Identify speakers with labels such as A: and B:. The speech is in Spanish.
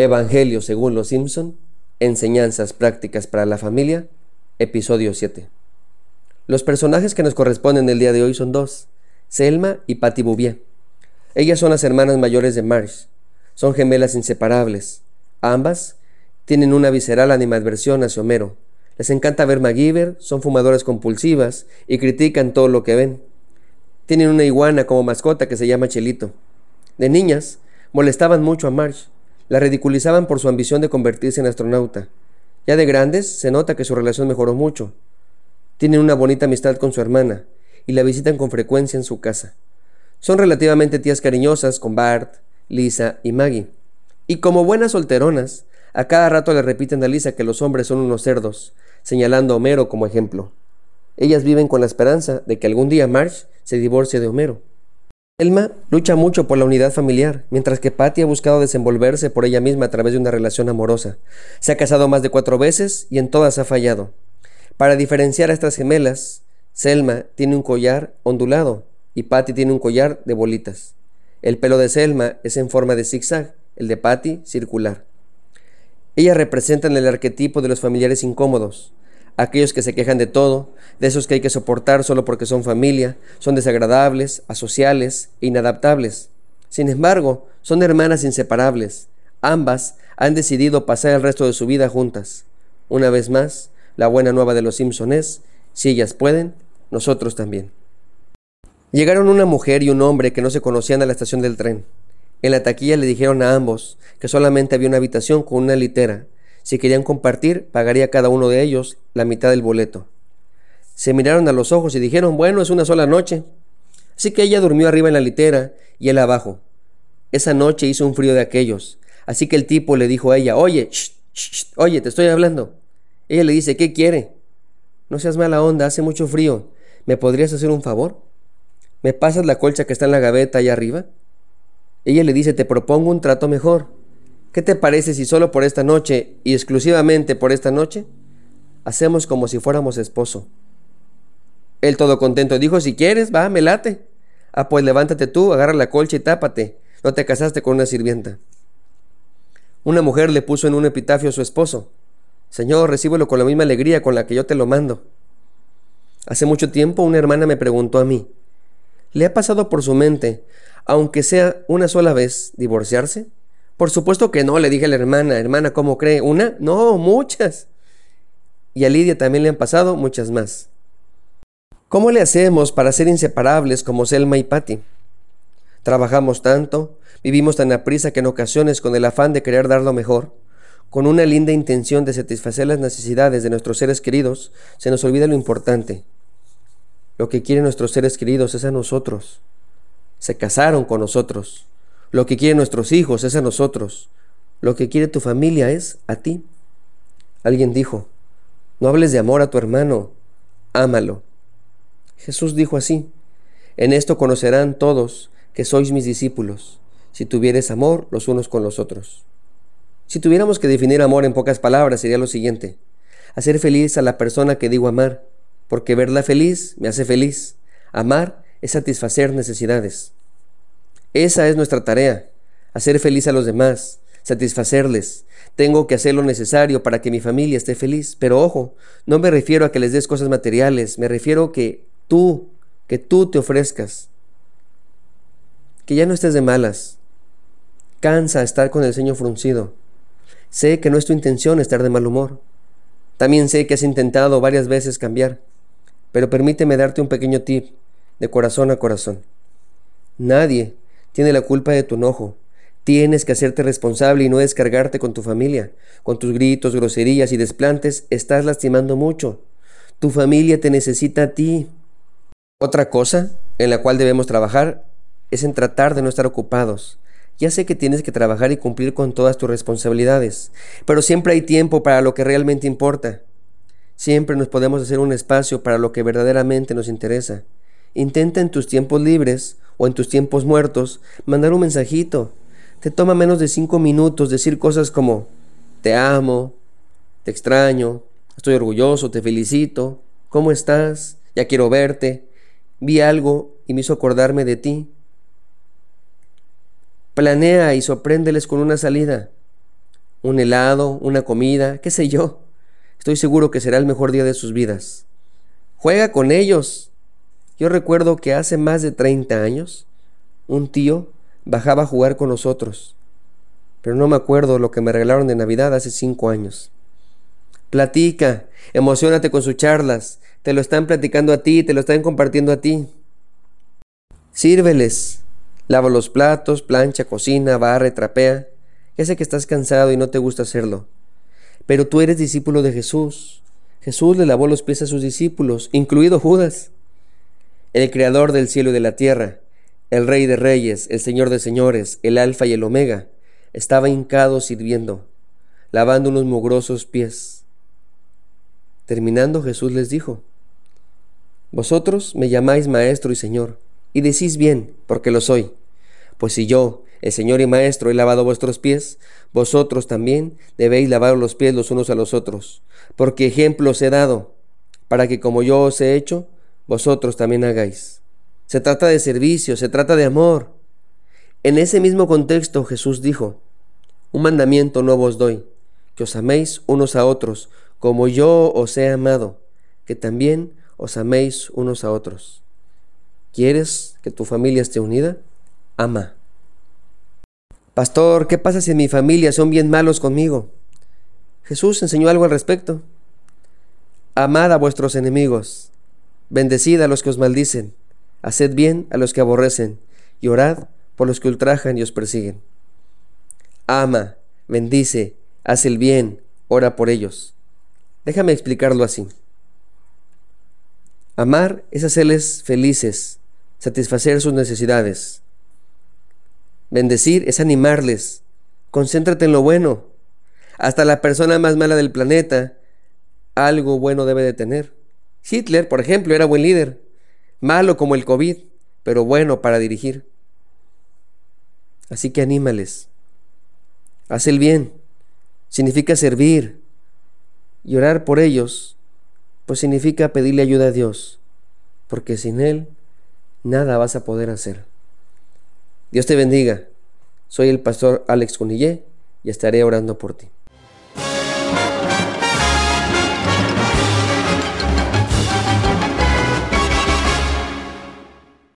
A: Evangelio según los Simpson, Enseñanzas prácticas para la familia, episodio 7. Los personajes que nos corresponden el día de hoy son dos, Selma y Patty Bouvier. Ellas son las hermanas mayores de Marsh. Son gemelas inseparables. Ambas tienen una visceral animadversión hacia Homero. Les encanta ver MacGyver, son fumadoras compulsivas y critican todo lo que ven. Tienen una iguana como mascota que se llama Chelito. De niñas, molestaban mucho a Marsh la ridiculizaban por su ambición de convertirse en astronauta. Ya de grandes, se nota que su relación mejoró mucho. Tienen una bonita amistad con su hermana y la visitan con frecuencia en su casa. Son relativamente tías cariñosas con Bart, Lisa y Maggie. Y como buenas solteronas, a cada rato le repiten a Lisa que los hombres son unos cerdos, señalando a Homero como ejemplo. Ellas viven con la esperanza de que algún día Marge se divorcie de Homero. Elma lucha mucho por la unidad familiar, mientras que Patty ha buscado desenvolverse por ella misma a través de una relación amorosa. Se ha casado más de cuatro veces y en todas ha fallado. Para diferenciar a estas gemelas, Selma tiene un collar ondulado y Patty tiene un collar de bolitas. El pelo de Selma es en forma de zigzag, el de Patty circular. Ellas representan el arquetipo de los familiares incómodos, aquellos que se quejan de todo, de esos que hay que soportar solo porque son familia, son desagradables, asociales e inadaptables. Sin embargo, son hermanas inseparables. Ambas han decidido pasar el resto de su vida juntas. Una vez más, la buena nueva de los Simpson es, si ellas pueden, nosotros también. Llegaron una mujer y un hombre que no se conocían a la estación del tren. En la taquilla le dijeron a ambos que solamente había una habitación con una litera si querían compartir, pagaría cada uno de ellos la mitad del boleto. Se miraron a los ojos y dijeron, bueno, es una sola noche. Así que ella durmió arriba en la litera y él abajo. Esa noche hizo un frío de aquellos. Así que el tipo le dijo a ella, oye, oye, te estoy hablando. Ella le dice, ¿qué quiere? No seas mala onda, hace mucho frío. ¿Me podrías hacer un favor? ¿Me pasas la colcha que está en la gaveta allá arriba? Ella le dice, te propongo un trato mejor. ¿Qué te parece si solo por esta noche y exclusivamente por esta noche hacemos como si fuéramos esposo? Él todo contento dijo, si quieres, va, me late. Ah, pues levántate tú, agarra la colcha y tápate. No te casaste con una sirvienta. Una mujer le puso en un epitafio a su esposo, Señor, recíbelo con la misma alegría con la que yo te lo mando. Hace mucho tiempo una hermana me preguntó a mí, ¿le ha pasado por su mente, aunque sea una sola vez, divorciarse? Por supuesto que no, le dije a la hermana, hermana, ¿cómo cree? ¿Una? No, muchas. Y a Lidia también le han pasado muchas más. ¿Cómo le hacemos para ser inseparables como Selma y Patty? Trabajamos tanto, vivimos tan a prisa que en ocasiones con el afán de querer dar lo mejor, con una linda intención de satisfacer las necesidades de nuestros seres queridos, se nos olvida lo importante. Lo que quieren nuestros seres queridos es a nosotros. Se casaron con nosotros. Lo que quieren nuestros hijos es a nosotros. Lo que quiere tu familia es a ti. Alguien dijo, no hables de amor a tu hermano, ámalo. Jesús dijo así, en esto conocerán todos que sois mis discípulos, si tuvieres amor los unos con los otros. Si tuviéramos que definir amor en pocas palabras sería lo siguiente, hacer feliz a la persona que digo amar, porque verla feliz me hace feliz. Amar es satisfacer necesidades. Esa es nuestra tarea, hacer feliz a los demás, satisfacerles. Tengo que hacer lo necesario para que mi familia esté feliz. Pero ojo, no me refiero a que les des cosas materiales, me refiero a que tú, que tú te ofrezcas. Que ya no estés de malas. Cansa estar con el ceño fruncido. Sé que no es tu intención estar de mal humor. También sé que has intentado varias veces cambiar. Pero permíteme darte un pequeño tip de corazón a corazón. Nadie tiene la culpa de tu enojo. Tienes que hacerte responsable y no descargarte con tu familia. Con tus gritos, groserías y desplantes estás lastimando mucho. Tu familia te necesita a ti. Otra cosa en la cual debemos trabajar es en tratar de no estar ocupados. Ya sé que tienes que trabajar y cumplir con todas tus responsabilidades, pero siempre hay tiempo para lo que realmente importa. Siempre nos podemos hacer un espacio para lo que verdaderamente nos interesa. Intenta en tus tiempos libres o en tus tiempos muertos mandar un mensajito. Te toma menos de cinco minutos decir cosas como te amo, te extraño, estoy orgulloso, te felicito, ¿cómo estás? Ya quiero verte, vi algo y me hizo acordarme de ti. Planea y sorpréndeles con una salida. un helado, una comida, qué sé yo. Estoy seguro que será el mejor día de sus vidas. Juega con ellos. Yo recuerdo que hace más de 30 años, un tío bajaba a jugar con nosotros, pero no me acuerdo lo que me regalaron de Navidad hace 5 años. Platica, emocionate con sus charlas, te lo están platicando a ti, te lo están compartiendo a ti. Sírveles, lava los platos, plancha, cocina, barre, trapea. Ya sé que estás cansado y no te gusta hacerlo, pero tú eres discípulo de Jesús. Jesús le lavó los pies a sus discípulos, incluido Judas el Creador del cielo y de la tierra, el Rey de reyes, el Señor de señores, el Alfa y el Omega, estaba hincado sirviendo, lavando unos mugrosos pies. Terminando Jesús les dijo, Vosotros me llamáis Maestro y Señor, y decís bien, porque lo soy. Pues si yo, el Señor y Maestro, he lavado vuestros pies, vosotros también debéis lavar los pies los unos a los otros, porque ejemplo os he dado, para que como yo os he hecho, vosotros también hagáis. Se trata de servicio, se trata de amor. En ese mismo contexto Jesús dijo, un mandamiento nuevo os doy, que os améis unos a otros, como yo os he amado, que también os améis unos a otros. ¿Quieres que tu familia esté unida? Ama. Pastor, ¿qué pasa si en mi familia son bien malos conmigo? Jesús enseñó algo al respecto. Amad a vuestros enemigos, Bendecid a los que os maldicen, haced bien a los que aborrecen, y orad por los que ultrajan y os persiguen. Ama, bendice, haz el bien, ora por ellos. Déjame explicarlo así. Amar es hacerles felices, satisfacer sus necesidades. Bendecir es animarles. Concéntrate en lo bueno. Hasta la persona más mala del planeta algo bueno debe de tener. Hitler, por ejemplo, era buen líder, malo como el COVID, pero bueno para dirigir. Así que anímales. Haz el bien. Significa servir. Y orar por ellos, pues significa pedirle ayuda a Dios, porque sin Él nada vas a poder hacer. Dios te bendiga. Soy el pastor Alex Conillé y estaré orando por ti.